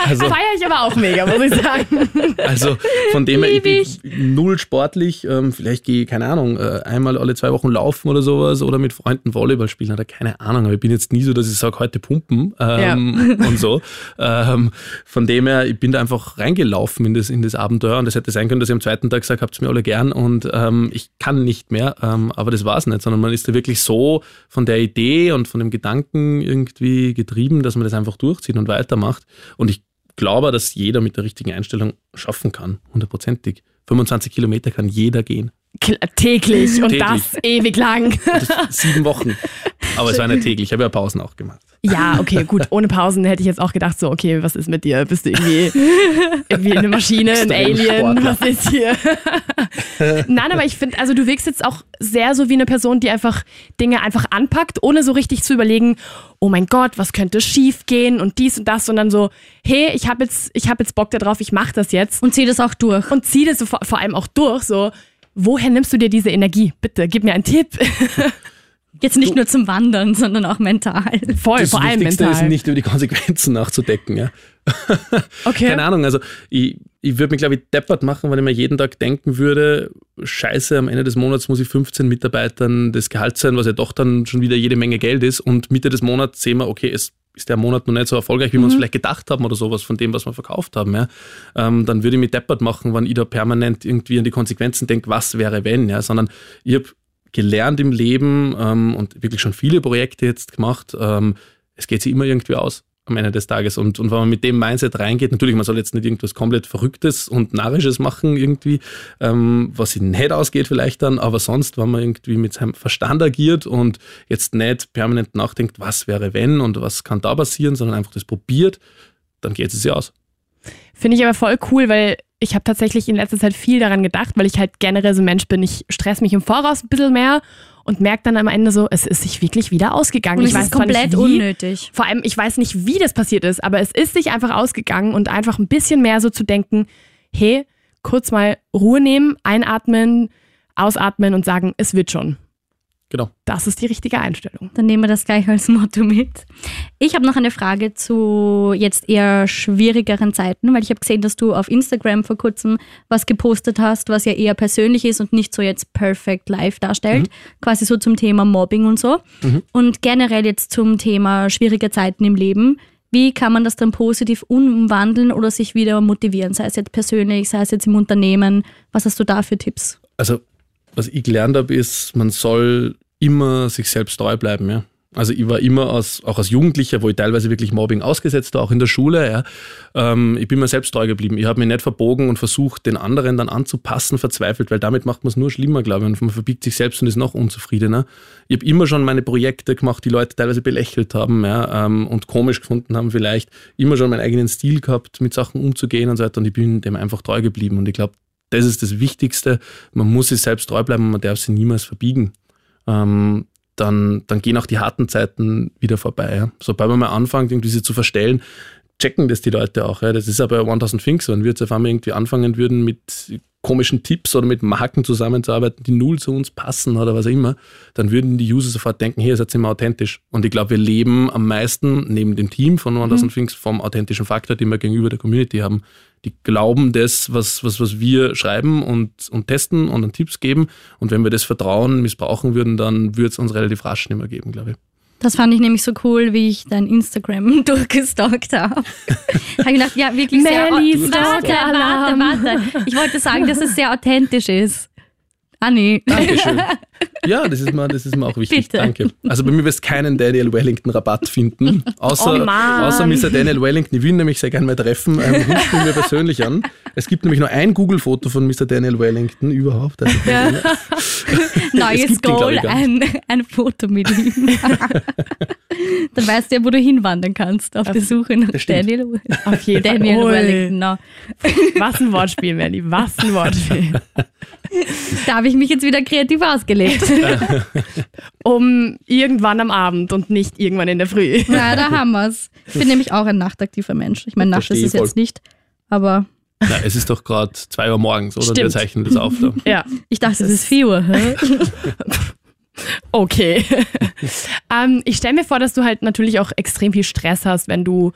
Also, Feiere ich aber auch mega, muss ich sagen. Also von dem her, ich bin null sportlich. Ähm, vielleicht gehe ich, keine Ahnung, äh, einmal alle zwei Wochen laufen oder sowas oder mit Freunden Volleyball spielen oder keine Ahnung. Aber ich bin jetzt nie so, dass ich sage, heute pumpen ähm, und so. Ähm, von dem her, ich bin da einfach reingelaufen in das, in das Abenteuer und es hätte sein können, dass ich am zweiten Tag sage, habt's mir alle gern und ähm, ich kann nicht mehr. Ähm, aber das war's nicht, sondern man ist da wirklich so von der Idee und von dem Gedanken irgendwie getrieben, dass man das einfach durchzieht und weitermacht. Und ich glaube, dass jeder mit der richtigen Einstellung schaffen kann, hundertprozentig. 25 Kilometer kann jeder gehen. Kl- Täglich und Täglich. das ewig lang. Sieben Wochen. Aber es war nicht täglich. Ich habe ja Pausen auch gemacht. Ja, okay, gut. Ohne Pausen hätte ich jetzt auch gedacht, so, okay, was ist mit dir? Bist du irgendwie, irgendwie eine Maschine, ein Alien? Was ist hier? Nein, aber ich finde, also du wirkst jetzt auch sehr so wie eine Person, die einfach Dinge einfach anpackt, ohne so richtig zu überlegen, oh mein Gott, was könnte schief gehen und dies und das, sondern so, hey, ich habe jetzt, ich habe jetzt Bock darauf, ich mache das jetzt Und zieh das auch durch. und zieh das vor, vor allem auch durch, so, woher nimmst du dir diese Energie? Bitte, gib mir einen Tipp. Jetzt nicht nur zum Wandern, sondern auch mental. Voll, Das vor allem Wichtigste mental. ist nicht über die Konsequenzen nachzudecken. Ja. okay. Keine Ahnung, also ich, ich würde mich, glaube ich, deppert machen, wenn ich mir jeden Tag denken würde, scheiße, am Ende des Monats muss ich 15 Mitarbeitern das Gehalt sein, was ja doch dann schon wieder jede Menge Geld ist. Und Mitte des Monats sehen wir, okay, es ist der Monat noch nicht so erfolgreich, wie wir uns vielleicht gedacht haben oder sowas von dem, was wir verkauft haben. Ja. Ähm, dann würde ich mich deppert machen, wenn ich da permanent irgendwie an die Konsequenzen denke, was wäre wenn, ja. Sondern ich habe gelernt im Leben ähm, und wirklich schon viele Projekte jetzt gemacht, ähm, es geht sich immer irgendwie aus am Ende des Tages. Und, und wenn man mit dem Mindset reingeht, natürlich, man soll jetzt nicht irgendwas komplett Verrücktes und Narrisches machen irgendwie, ähm, was sich nicht ausgeht vielleicht dann, aber sonst, wenn man irgendwie mit seinem Verstand agiert und jetzt nicht permanent nachdenkt, was wäre wenn und was kann da passieren, sondern einfach das probiert, dann geht es sich aus. Finde ich aber voll cool, weil ich habe tatsächlich in letzter Zeit viel daran gedacht, weil ich halt generell so ein Mensch bin. Ich stress mich im Voraus ein bisschen mehr und merke dann am Ende so, es ist sich wirklich wieder ausgegangen. Und ich es weiß ist nicht komplett wie, unnötig. Vor allem, ich weiß nicht, wie das passiert ist, aber es ist sich einfach ausgegangen und einfach ein bisschen mehr so zu denken, hey, kurz mal Ruhe nehmen, einatmen, ausatmen und sagen, es wird schon. Genau. Das ist die richtige Einstellung. Dann nehmen wir das gleich als Motto mit. Ich habe noch eine Frage zu jetzt eher schwierigeren Zeiten, weil ich habe gesehen, dass du auf Instagram vor kurzem was gepostet hast, was ja eher persönlich ist und nicht so jetzt perfect live darstellt. Quasi so zum Thema Mobbing und so. Und generell jetzt zum Thema schwierige Zeiten im Leben. Wie kann man das dann positiv umwandeln oder sich wieder motivieren, sei es jetzt persönlich, sei es jetzt im Unternehmen? Was hast du da für Tipps? Also, was ich gelernt habe, ist, man soll immer sich selbst treu bleiben. Ja? Also ich war immer als, auch als Jugendlicher, wo ich teilweise wirklich Mobbing ausgesetzt war, auch in der Schule. Ja. Ähm, ich bin mir selbst treu geblieben. Ich habe mich nicht verbogen und versucht, den anderen dann anzupassen, verzweifelt, weil damit macht man es nur schlimmer, glaube ich. Und man verbiegt sich selbst und ist noch unzufriedener. Ich habe immer schon meine Projekte gemacht, die Leute teilweise belächelt haben ja, ähm, und komisch gefunden haben vielleicht. Immer schon meinen eigenen Stil gehabt, mit Sachen umzugehen und so weiter. Und ich bin dem einfach treu geblieben. Und ich glaube, das ist das Wichtigste. Man muss sich selbst treu bleiben und man darf sich niemals verbiegen. Ähm, dann, dann gehen auch die harten Zeiten wieder vorbei. Ja. Sobald man mal anfängt, irgendwie sie zu verstellen, checken das die Leute auch. Ja. Das ist aber 1000 Things, wenn wir jetzt auf einmal irgendwie anfangen würden mit komischen Tipps oder mit Marken zusammenzuarbeiten, die null zu uns passen oder was auch immer, dann würden die User sofort denken, hey, ihr seid immer authentisch. Und ich glaube, wir leben am meisten neben dem Team von 1000 mhm. Things vom authentischen Faktor, den wir gegenüber der Community haben. Die glauben das, was, was, was wir schreiben und, und testen und dann Tipps geben. Und wenn wir das Vertrauen missbrauchen würden, dann würde es uns relativ rasch nicht mehr geben, glaube ich. Das fand ich nämlich so cool, wie ich dein Instagram durchgestalkt habe. habe ich gedacht, ja, wirklich sehr... Warte, warte, warte. Ich wollte sagen, dass es sehr authentisch ist. Anni. Dankeschön. Ja, das ist mir, das ist mir auch wichtig. Bitte. Danke. Also bei mir wirst du keinen Daniel Wellington Rabatt finden. Außer, oh außer Mr. Daniel Wellington. Ich will nämlich sehr gerne mal treffen. Ähm, ruft ihn mir persönlich an. Es gibt nämlich nur ein Google-Foto von Mr. Daniel Wellington überhaupt. Also ja. Neues Goal, ihn, ein, ein Foto mit ihm. Dann weißt du ja, wo du hinwandern kannst auf, auf die Suche nach Daniel, auf jeden Daniel Wellington. No. Was ein Wortspiel, Melly. Was ein Wortspiel. Da habe ich mich jetzt wieder kreativ ausgelegt. um irgendwann am Abend und nicht irgendwann in der Früh. Ja, da haben wir es. Ich bin nämlich auch ein nachtaktiver Mensch. Ich meine, Nacht ist es jetzt nicht, aber. Na, es ist doch gerade 2 Uhr morgens, oder? Stimmt. Wir zeichnen das auf. Da. Ja. Ich dachte, es ist 4 Uhr. okay. ähm, ich stelle mir vor, dass du halt natürlich auch extrem viel Stress hast, wenn du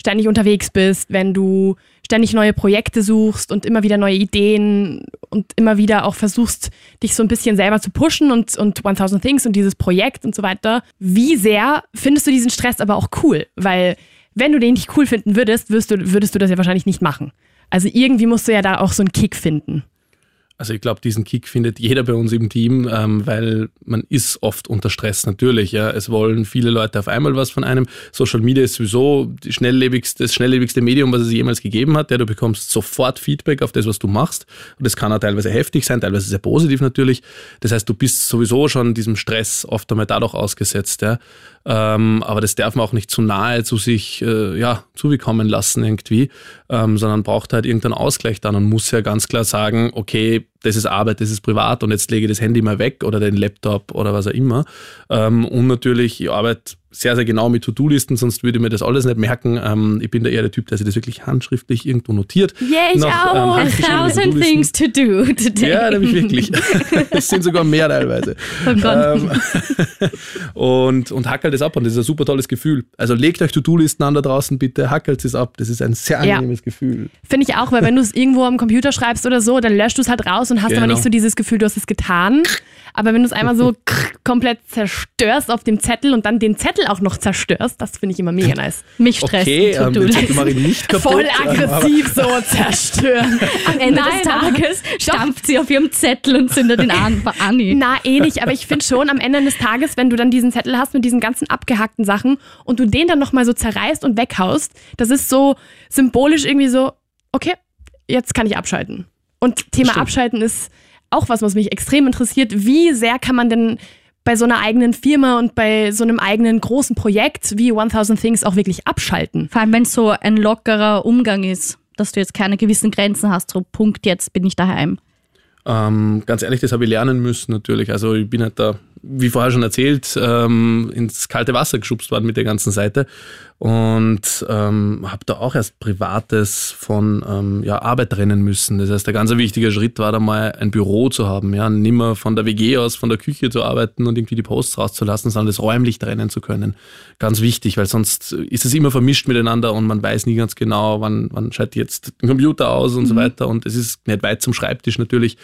ständig unterwegs bist, wenn du ständig neue Projekte suchst und immer wieder neue Ideen und immer wieder auch versuchst, dich so ein bisschen selber zu pushen und, und 1000 Things und dieses Projekt und so weiter. Wie sehr findest du diesen Stress aber auch cool? Weil wenn du den nicht cool finden würdest, würdest du, würdest du das ja wahrscheinlich nicht machen. Also irgendwie musst du ja da auch so einen Kick finden. Also ich glaube, diesen Kick findet jeder bei uns im Team, ähm, weil man ist oft unter Stress natürlich. Ja. Es wollen viele Leute auf einmal was von einem. Social Media ist sowieso schnelllebigste, das schnelllebigste Medium, was es jemals gegeben hat. Ja, du bekommst sofort Feedback auf das, was du machst. Und das kann auch teilweise heftig sein, teilweise sehr positiv natürlich. Das heißt, du bist sowieso schon diesem Stress oft einmal dadurch ausgesetzt. Ja. Ähm, aber das darf man auch nicht zu nahe zu sich äh, ja, zubekommen lassen irgendwie, ähm, sondern braucht halt irgendeinen Ausgleich dann und muss ja ganz klar sagen, okay, das ist Arbeit, das ist privat und jetzt lege ich das Handy mal weg oder den Laptop oder was auch immer. Ähm, und natürlich, ich arbeite sehr, sehr genau mit To-Do-Listen, sonst würde ich mir das alles nicht merken. Ähm, ich bin da eher der Typ, der sich das wirklich handschriftlich irgendwo notiert. Yeah, ich Nach, auch. Ähm, thousand things to do today. Ja, nämlich wirklich. Es sind sogar mehr teilweise. Oh Gott. Ähm, und, und hackelt es ab und das ist ein super tolles Gefühl. Also legt euch To-Do-Listen an da draußen bitte, hackelt es ab. Das ist ein sehr angenehmes ja. Gefühl. Finde ich auch, weil wenn du es irgendwo am Computer schreibst oder so, dann löscht du es halt raus und hast genau. aber nicht so dieses Gefühl, du hast es getan. Aber wenn du es einmal so komplett zerstörst auf dem Zettel und dann den Zettel auch noch zerstörst, das finde ich immer mega nice. Mich stresst. Okay, ähm, den Zettel mache ich nicht kaputt. Voll aggressiv so zerstören. Am Ende Nein, des Tages stampft sie auf ihrem Zettel und zündet den an Anni. Na, eh nicht, aber ich finde schon am Ende des Tages, wenn du dann diesen Zettel hast mit diesen ganzen abgehackten Sachen und du den dann nochmal so zerreißt und weghaust, das ist so symbolisch irgendwie so, okay, jetzt kann ich abschalten. Und Thema Stimmt. Abschalten ist auch was, was mich extrem interessiert. Wie sehr kann man denn bei so einer eigenen Firma und bei so einem eigenen großen Projekt wie 1000 Things auch wirklich abschalten? Vor allem, wenn es so ein lockerer Umgang ist, dass du jetzt keine gewissen Grenzen hast, so Punkt, jetzt bin ich daheim. Ähm, ganz ehrlich, das habe ich lernen müssen natürlich. Also ich bin halt da, wie vorher schon erzählt, ähm, ins kalte Wasser geschubst worden mit der ganzen Seite und ähm, habe da auch erst Privates von ähm, ja, Arbeit trennen müssen. Das heißt, der ganz wichtige Schritt war da mal ein Büro zu haben, ja, nimmer von der WG aus, von der Küche zu arbeiten und irgendwie die Posts rauszulassen, sondern das räumlich trennen zu können. Ganz wichtig, weil sonst ist es immer vermischt miteinander und man weiß nie ganz genau, wann, wann schaltet jetzt den Computer aus und mhm. so weiter und es ist nicht weit zum Schreibtisch natürlich.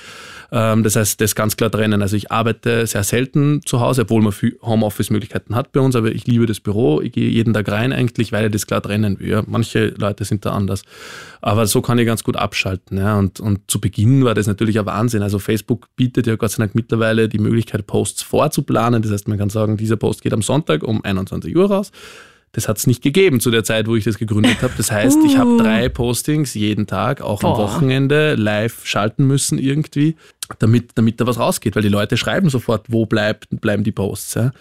Ähm, das heißt, das ganz klar trennen. Also ich arbeite sehr selten zu Hause, obwohl man viel Homeoffice-Möglichkeiten hat bei uns, aber ich liebe das Büro, ich gehe jeden Tag rein eigentlich, weil ich das klar trennen will. Ja. Manche Leute sind da anders. Aber so kann ich ganz gut abschalten. Ja. Und, und zu Beginn war das natürlich ein Wahnsinn. Also Facebook bietet ja Gott sei Dank mittlerweile die Möglichkeit, Posts vorzuplanen. Das heißt, man kann sagen, dieser Post geht am Sonntag um 21 Uhr raus. Das hat es nicht gegeben zu der Zeit, wo ich das gegründet habe. Das heißt, uh. ich habe drei Postings jeden Tag, auch Boah. am Wochenende, live schalten müssen irgendwie, damit, damit da was rausgeht, weil die Leute schreiben sofort, wo bleibt, bleiben die Posts. Ja.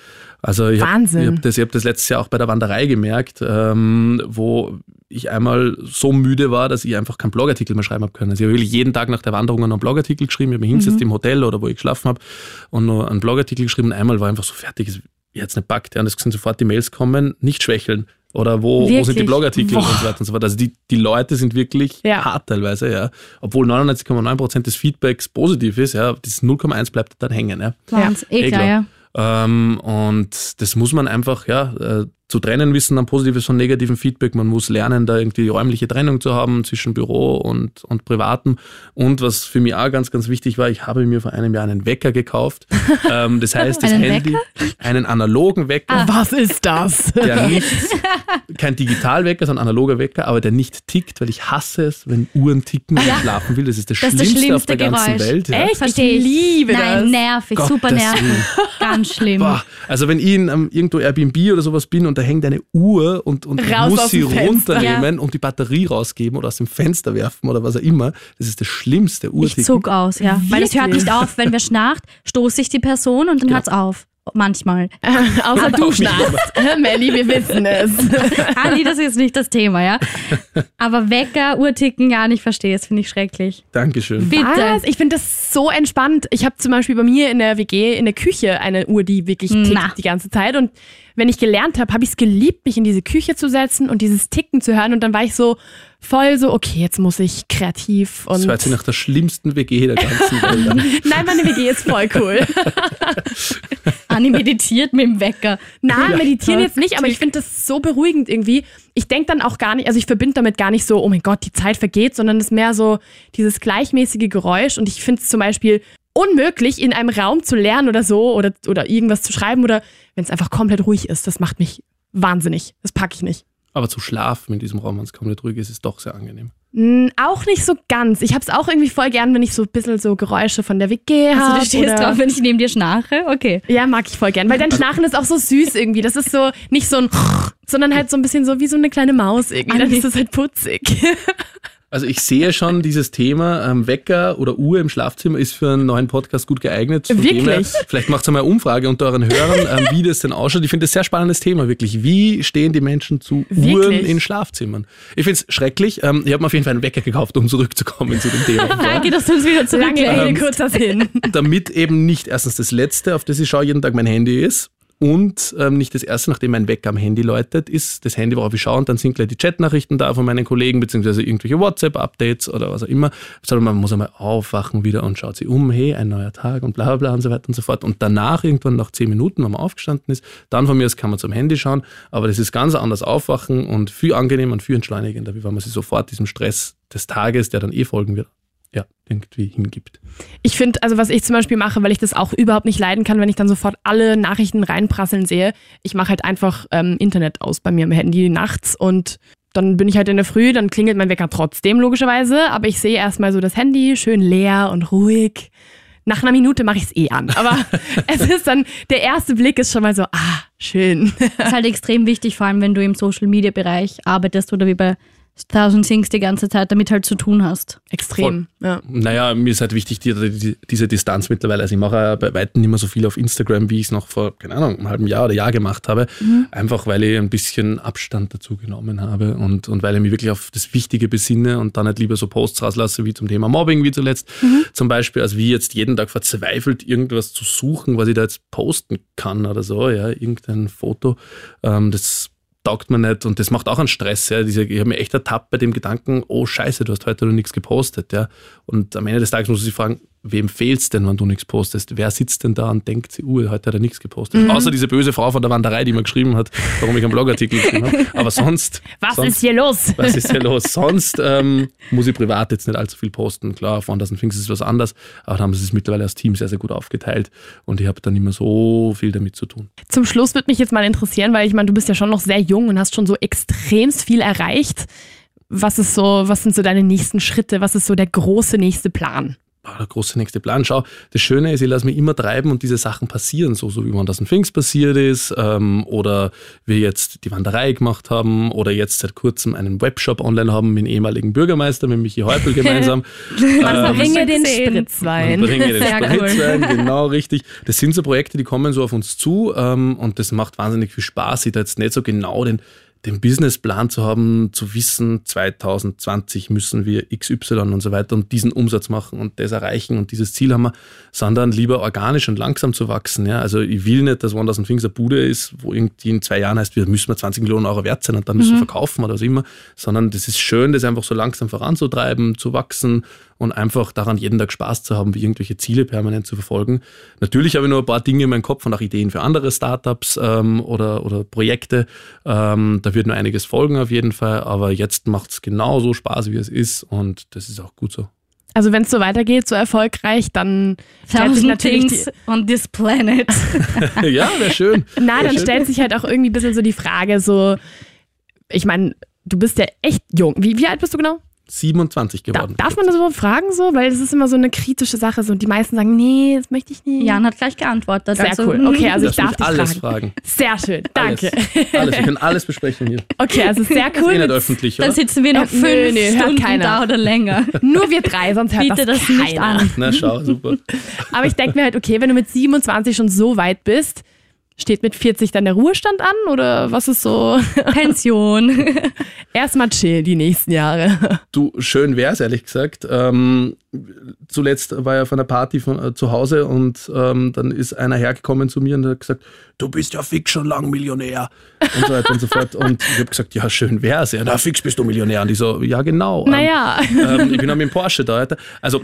Also ich habe hab das, hab das letztes Jahr auch bei der Wanderei gemerkt, ähm, wo ich einmal so müde war, dass ich einfach keinen Blogartikel mehr schreiben habe können. Also ich habe wirklich jeden Tag nach der Wanderung noch einen Blogartikel geschrieben. Ich habe mich hingesetzt mhm. im Hotel oder wo ich geschlafen habe und noch einen Blogartikel geschrieben. Und einmal war einfach so fertig jetzt nicht packt, ja, und es sind sofort die Mails kommen, nicht schwächeln. Oder wo, wo sind die Blogartikel Boah. und so weiter und so fort. Also die, die Leute sind wirklich ja. hart teilweise, ja. Obwohl 99,9% des Feedbacks positiv ist, ja, das 0,1 bleibt dann hängen. Ja. Ja. eh klar, ja. Ähm, und das muss man einfach ja, äh, zu trennen wissen, dann positives von negativem Feedback. Man muss lernen, da irgendwie räumliche Trennung zu haben zwischen Büro und, und Privatem. Und was für mich auch ganz, ganz wichtig war, ich habe mir vor einem Jahr einen Wecker gekauft. ähm, das heißt, das Handy, Wecker? einen analogen Wecker. Ah. Was ist das? Der nicht, kein Digitalwecker, sondern analoger Wecker, aber der nicht tickt, weil ich hasse es, wenn Uhren ticken, wenn ich schlafen will. Das ist das, das Schlimmste, das auf der Geräusch. ganzen Welt. Ja. Echt? Verstehe ich. liebe Nein, das. nervig, Gott super nervig. Ganz schlimm. Boah. Also wenn ich in um, irgendwo Airbnb oder sowas bin und da hängt eine Uhr und, und muss sie runternehmen ja. und die Batterie rausgeben oder aus dem Fenster werfen oder was auch immer. Das ist das schlimmste Uhrticken. Ich zog aus, ja. Wirklich? Weil es hört nicht auf. Wenn wer schnarcht, stoße ich die Person und dann ja. hört es auf. Manchmal. Außer Aber du schnarchst. Melli, wir wissen es. Anni, das ist jetzt nicht das Thema, ja. Aber Wecker, Uhrticken, ja, nicht verstehe, das finde ich schrecklich. Dankeschön. Bitte. Was? Ich finde das so entspannt. Ich habe zum Beispiel bei mir in der WG in der Küche eine Uhr, die wirklich tickt Na. die ganze Zeit. Und wenn ich gelernt habe, habe ich es geliebt, mich in diese Küche zu setzen und dieses Ticken zu hören. Und dann war ich so voll so, okay, jetzt muss ich kreativ und. Das war jetzt nach der schlimmsten WG der ganzen Welt. Nein, meine WG ist voll cool. Anni meditiert mit dem Wecker. Nein, ja, meditieren jetzt nicht, aber ich finde das so beruhigend irgendwie. Ich denke dann auch gar nicht, also ich verbinde damit gar nicht so, oh mein Gott, die Zeit vergeht, sondern es ist mehr so dieses gleichmäßige Geräusch. Und ich finde es zum Beispiel unmöglich, in einem Raum zu lernen oder so oder, oder irgendwas zu schreiben oder wenn es einfach komplett ruhig ist. Das macht mich wahnsinnig. Das packe ich nicht. Aber zu schlafen in diesem Raum, wenn es komplett ruhig ist, ist doch sehr angenehm. Mm, auch nicht so ganz. Ich habe es auch irgendwie voll gern, wenn ich so ein bisschen so Geräusche von der WG habe. Also du stehst drauf, wenn ich neben dir schnarche? Okay. Ja, mag ich voll gern. Weil dein Schnarchen ist auch so süß irgendwie. Das ist so nicht so ein, sondern halt so ein bisschen so wie so eine kleine Maus irgendwie. Dann ist das halt putzig. Also ich sehe schon, dieses Thema ähm, Wecker oder Uhr im Schlafzimmer ist für einen neuen Podcast gut geeignet. Von wirklich? Her, vielleicht macht ihr mal eine Umfrage unter euren Hörern, ähm, wie das denn ausschaut. Ich finde das ein sehr spannendes Thema, wirklich. Wie stehen die Menschen zu wirklich? Uhren in Schlafzimmern? Ich finde es schrecklich. Ähm, ich habe mir auf jeden Fall einen Wecker gekauft, um zurückzukommen zu dem Thema. Danke, dass du uns wieder zu lange ähm, kurz hin. Damit eben nicht erstens das Letzte, auf das ich schaue, jeden Tag mein Handy ist und ähm, nicht das erste, nachdem mein Wecker am Handy läutet, ist das Handy, worauf ich schaue und dann sind gleich die Chatnachrichten da von meinen Kollegen, beziehungsweise irgendwelche WhatsApp-Updates oder was auch immer. Sondern man muss einmal aufwachen wieder und schaut sich um, hey, ein neuer Tag und bla bla bla und so weiter und so fort. Und danach, irgendwann nach zehn Minuten, wenn man aufgestanden ist, dann von mir aus kann man zum Handy schauen. Aber das ist ganz anders aufwachen und viel angenehmer und viel entschleunigender, wie wenn man sich sofort diesem Stress des Tages, der dann eh folgen wird, ja, irgendwie hingibt. Ich finde, also was ich zum Beispiel mache, weil ich das auch überhaupt nicht leiden kann, wenn ich dann sofort alle Nachrichten reinprasseln sehe, ich mache halt einfach ähm, Internet aus bei mir im Handy nachts und dann bin ich halt in der Früh, dann klingelt mein Wecker trotzdem logischerweise, aber ich sehe erstmal so das Handy schön leer und ruhig. Nach einer Minute mache ich es eh an, aber es ist dann, der erste Blick ist schon mal so, ah, schön. Das ist halt extrem wichtig, vor allem wenn du im Social-Media-Bereich arbeitest oder wie bei Thousand Things die ganze Zeit damit halt zu tun hast. Extrem, Voll. ja. Naja, mir ist halt wichtig, die, die, diese Distanz mittlerweile. Also ich mache bei weitem nicht mehr so viel auf Instagram, wie ich es noch vor, keine Ahnung, einem halben Jahr oder Jahr gemacht habe. Mhm. Einfach weil ich ein bisschen Abstand dazu genommen habe und, und weil ich mich wirklich auf das Wichtige besinne und dann nicht lieber so Posts rauslasse, wie zum Thema Mobbing, wie zuletzt. Mhm. Zum Beispiel, als wie jetzt jeden Tag verzweifelt irgendwas zu suchen, was ich da jetzt posten kann oder so, ja, irgendein Foto. Ähm, das taugt mir nicht und das macht auch einen Stress. Ja. Diese, ich habe mir echt ertappt bei dem Gedanken, oh scheiße, du hast heute noch nichts gepostet. Ja. Und am Ende des Tages muss ich fragen, wem fehlt's denn, wenn du nichts postest? Wer sitzt denn da und denkt, uh, heute hat er nichts gepostet? Mhm. Außer diese böse Frau von der Wanderei, die mir geschrieben hat, warum ich einen Blogartikel geschrieben habe. Aber sonst. Was sonst, ist hier los? Was ist hier los? Sonst ähm, muss ich privat jetzt nicht allzu viel posten. Klar, auf Wonders Things ist was anderes, aber da haben sie es mittlerweile als Team sehr, sehr gut aufgeteilt und ich habe dann nicht mehr so viel damit zu tun. Zum Schluss würde mich jetzt mal interessieren, weil ich meine, du bist ja schon noch sehr jung und hast schon so extremst viel erreicht. Was ist so, was sind so deine nächsten Schritte? Was ist so der große nächste Plan? Der große nächste Plan. Schau, das Schöne ist, ich lasse mich immer treiben und diese Sachen passieren, so, so wie man das in Pfingst passiert ist ähm, oder wir jetzt die Wanderei gemacht haben oder jetzt seit kurzem einen Webshop online haben mit dem ehemaligen Bürgermeister, mit Michi Häupl gemeinsam. man ähm, bringe den Spritzwein. Man bringe den Spritzwein, cool. genau richtig. Das sind so Projekte, die kommen so auf uns zu ähm, und das macht wahnsinnig viel Spaß. Ich da jetzt nicht so genau den den Businessplan zu haben, zu wissen, 2020 müssen wir XY und so weiter und diesen Umsatz machen und das erreichen und dieses Ziel haben wir, sondern lieber organisch und langsam zu wachsen. Ja? Also ich will nicht, dass Wonders Things eine Bude ist, wo irgendwie in zwei Jahren heißt, wir müssen wir 20 Millionen Euro wert sein und dann müssen mhm. wir verkaufen oder was immer, sondern das ist schön, das einfach so langsam voranzutreiben, zu wachsen und einfach daran jeden Tag Spaß zu haben, wie irgendwelche Ziele permanent zu verfolgen. Natürlich habe ich noch ein paar Dinge in meinem Kopf und auch Ideen für andere Startups ähm, oder, oder Projekte. Ähm, da wird noch einiges folgen auf jeden Fall, aber jetzt macht es genauso Spaß, wie es ist und das ist auch gut so. Also wenn es so weitergeht, so erfolgreich, dann stellt sich natürlich things on this planet. ja, wäre schön. Nein, dann schön. stellt sich halt auch irgendwie ein bisschen so die Frage, so, ich meine, du bist ja echt jung. Wie, wie alt bist du genau? 27 geworden. Da, darf man das überhaupt fragen so? Weil das ist immer so eine kritische Sache. So. Die meisten sagen, nee, das möchte ich nicht. Jan hat gleich geantwortet. Sehr also, cool. Okay, also ich darf dich alles fragen. fragen. Sehr schön, danke. Alles. alles. Wir können alles besprechen hier. Okay, also sehr cool. Ist eh nicht öffentlich, oder? Dann sitzen wir noch äh, fünf nö, nö, Stunden keiner. da oder länger. Nur wir drei, sonst hört Biete das, das nicht an. Na schau, super. Aber ich denke mir halt, okay, wenn du mit 27 schon so weit bist, Steht mit 40 dann der Ruhestand an oder was ist so? Pension. Erstmal chill die nächsten Jahre. Du, schön wär's, ehrlich gesagt. Ähm, zuletzt war er auf einer Party von, äh, zu Hause und ähm, dann ist einer hergekommen zu mir und hat gesagt, du bist ja fix schon lang Millionär und so weiter und so fort. Und ich habe gesagt, ja, schön wär's. Ja, na, fix bist du Millionär. Und ich so, ja, genau. Naja. Ähm, ich bin auch mit dem Porsche da. Also,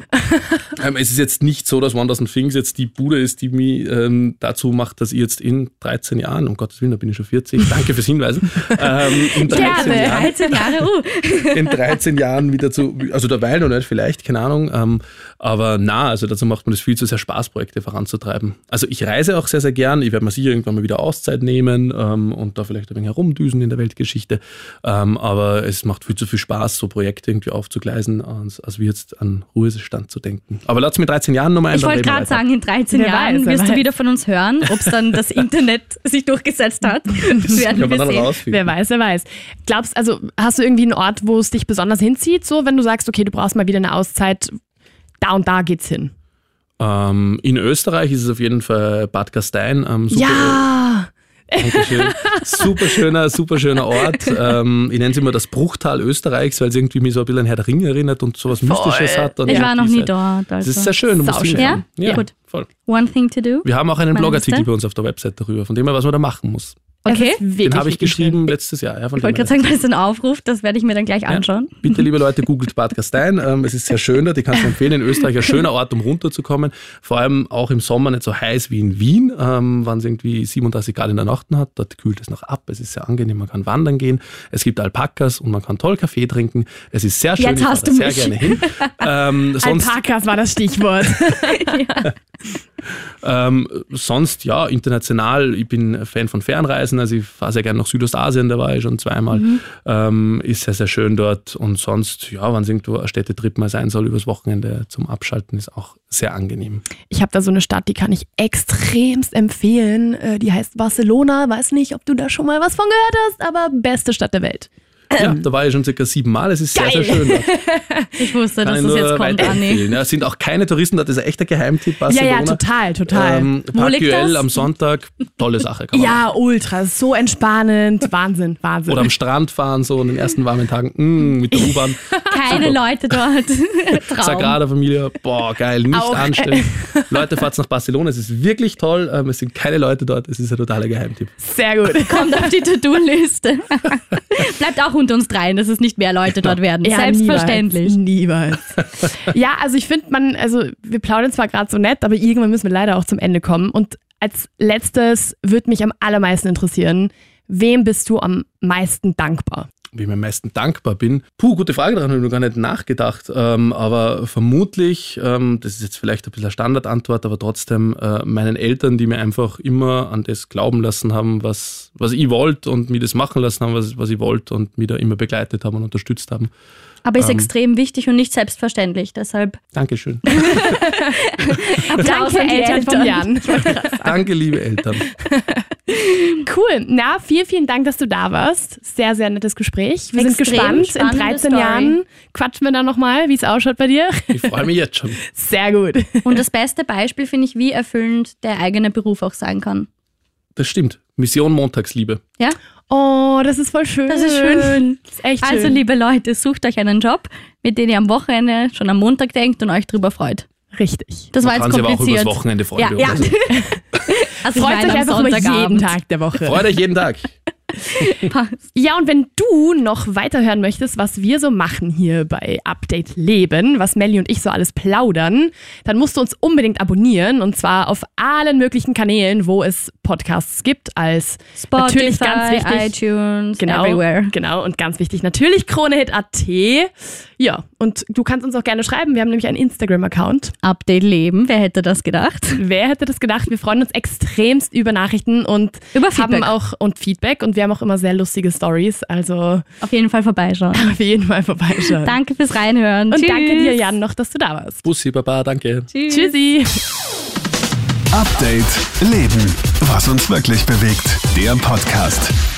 ähm, es ist jetzt nicht so, dass Wonders Things jetzt die Bude ist, die mich ähm, dazu macht, dass ich jetzt in 13 Jahren, um Gottes Willen, da bin ich schon 40, danke fürs Hinweisen, ähm, in 13 Gerne, Jahren, 13 Jahre, uh. in 13 Jahren wieder zu, also derweil noch nicht, vielleicht, keine Ahnung, ähm, aber na, also dazu macht man das viel zu sehr Spaß, Projekte voranzutreiben. Also ich reise auch sehr, sehr gern. Ich werde mir sicher irgendwann mal wieder Auszeit nehmen ähm, und da vielleicht ein wenig herumdüsen in der Weltgeschichte. Ähm, aber es macht viel zu viel Spaß, so Projekte irgendwie aufzugleisen, als, als wie jetzt an Ruhestand zu denken. Aber lass mit 13 Jahren nochmal ein. Ich wollte gerade sagen, in 13 wer Jahren weiß, wirst weiß. du wieder von uns hören, ob es dann das Internet sich durchgesetzt hat. Das werden wir sehen. Wer weiß, wer weiß. Glaubst also, hast du irgendwie einen Ort, wo es dich besonders hinzieht, so wenn du sagst, okay, du brauchst mal wieder eine Auszeit, da und da geht's hin? Ähm, in Österreich ist es auf jeden Fall Bad Gastein. Ähm, super, ja! Dankeschön. super schöner, super schöner Ort. Ähm, ich nenne es immer das Bruchtal Österreichs, weil es irgendwie mich so ein bisschen an Herr der Ringe erinnert und sowas Voll. Mystisches hat. Und ich war noch nie dort. Also. Das ist sehr schön. Du musst ja? ja, gut. Voll. One thing to do. Wir haben auch einen Blogartikel bei uns auf der Website darüber, von dem her, was man da machen muss. Okay. Den habe ich geschrieben schön. letztes Jahr. Ja, ich wollte gerade sagen, das ist ein Aufruf, das werde ich mir dann gleich anschauen. Ja, bitte, liebe Leute, googelt Bad Gastein. Ähm, es ist sehr schön dort. Ich kann es empfehlen. In Österreich ein schöner Ort, um runterzukommen. Vor allem auch im Sommer nicht so heiß wie in Wien, ähm, wann es irgendwie 37 Grad in der Nacht hat. Dort kühlt es noch ab. Es ist sehr angenehm. Man kann wandern gehen. Es gibt Alpakas und man kann toll Kaffee trinken. Es ist sehr schön. Jetzt ich hast du sehr mich. gerne hin. Ähm, Alpakas war das Stichwort. ja. ähm, sonst, ja, international. Ich bin Fan von Fernreisen. Also ich fahre sehr gerne nach Südostasien, da war ich schon zweimal. Mhm. Ähm, ist sehr, sehr schön dort. Und sonst, ja, wenn es irgendwo ein Städtetrip mal sein soll übers Wochenende zum Abschalten, ist auch sehr angenehm. Ich habe da so eine Stadt, die kann ich extremst empfehlen. Äh, die heißt Barcelona. Weiß nicht, ob du da schon mal was von gehört hast, aber beste Stadt der Welt. Ja, da war ich schon circa sieben Mal. Es ist Geil. sehr, sehr schön. ich wusste, Kann dass das jetzt kommt, Anni. Ja, es sind auch keine Touristen, das ist ein echter Geheimtipp. Barcelona. Ja, ja, total, total. Ähm, Park Güell am Sonntag, tolle Sache. ja, ultra, so entspannend, Wahnsinn, Wahnsinn. Oder am Strand fahren, so in den ersten warmen Tagen, mh, mit der U-Bahn. Keine Super. Leute dort. Sagrada Familie, boah, geil, nicht auch. anstellen. Leute, fahrt nach Barcelona, es ist wirklich toll. Ähm, es sind keine Leute dort, es ist ein totaler Geheimtipp. Sehr gut. Kommt auf die To-Do-Liste. Bleibt auch unter uns dreien, dass es nicht mehr Leute dort werden. Ja, Selbstverständlich. Niemals. niemals. ja, also ich finde, man, also wir plaudern zwar gerade so nett, aber irgendwann müssen wir leider auch zum Ende kommen. Und als letztes würde mich am allermeisten interessieren, wem bist du am meisten dankbar? Wie ich am meisten dankbar bin? Puh, gute Frage, daran habe ich noch gar nicht nachgedacht. Ähm, aber vermutlich, ähm, das ist jetzt vielleicht ein bisschen eine Standardantwort, aber trotzdem äh, meinen Eltern, die mir einfach immer an das glauben lassen haben, was, was ich wollte und mir das machen lassen haben, was, was ich wollte und mich da immer begleitet haben und unterstützt haben. Aber ist ähm, extrem wichtig und nicht selbstverständlich, deshalb. Dankeschön. Danke, Eltern von Jan. Danke, liebe Eltern. Cool. Na, vielen, vielen Dank, dass du da warst. Sehr, sehr nettes Gespräch. Wir sind gespannt. In 13 Story. Jahren quatschen wir dann nochmal, wie es ausschaut bei dir. Ich freue mich jetzt schon. Sehr gut. Und das beste Beispiel finde ich, wie erfüllend der eigene Beruf auch sein kann. Das stimmt. Mission Montagsliebe. Ja? Oh, das ist voll schön. Das ist schön. Das ist echt also, schön. Also, liebe Leute, sucht euch einen Job, mit dem ihr am Wochenende schon am Montag denkt und euch drüber freut. Richtig. Das Man war jetzt kompliziert. aber auch übers Wochenende freuen. Ja, ja. also Freut euch einfach immer jeden Tag der Woche. Freut euch jeden Tag. ja, und wenn du noch weiterhören möchtest, was wir so machen hier bei Update Leben, was Melly und ich so alles plaudern, dann musst du uns unbedingt abonnieren und zwar auf allen möglichen Kanälen, wo es Podcasts gibt, als Spotify, natürlich ganz wichtig, iTunes, genau, everywhere. Genau, und ganz wichtig natürlich KroneHit.at. Ja, und du kannst uns auch gerne schreiben. Wir haben nämlich einen Instagram-Account. Update Leben, wer hätte das gedacht? Wer hätte das gedacht? Wir freuen uns extremst über Nachrichten und über Feedback. haben auch und Feedback und wir haben auch immer sehr lustige Stories. Also auf jeden Fall vorbeischauen. Auf jeden Fall vorbeischauen. danke fürs Reinhören. Und Tschüss. danke dir, Jan, noch, dass du da warst. Bussi, Baba, danke. Tschüss. Tschüssi. Update Leben. Was uns wirklich bewegt. Der Podcast.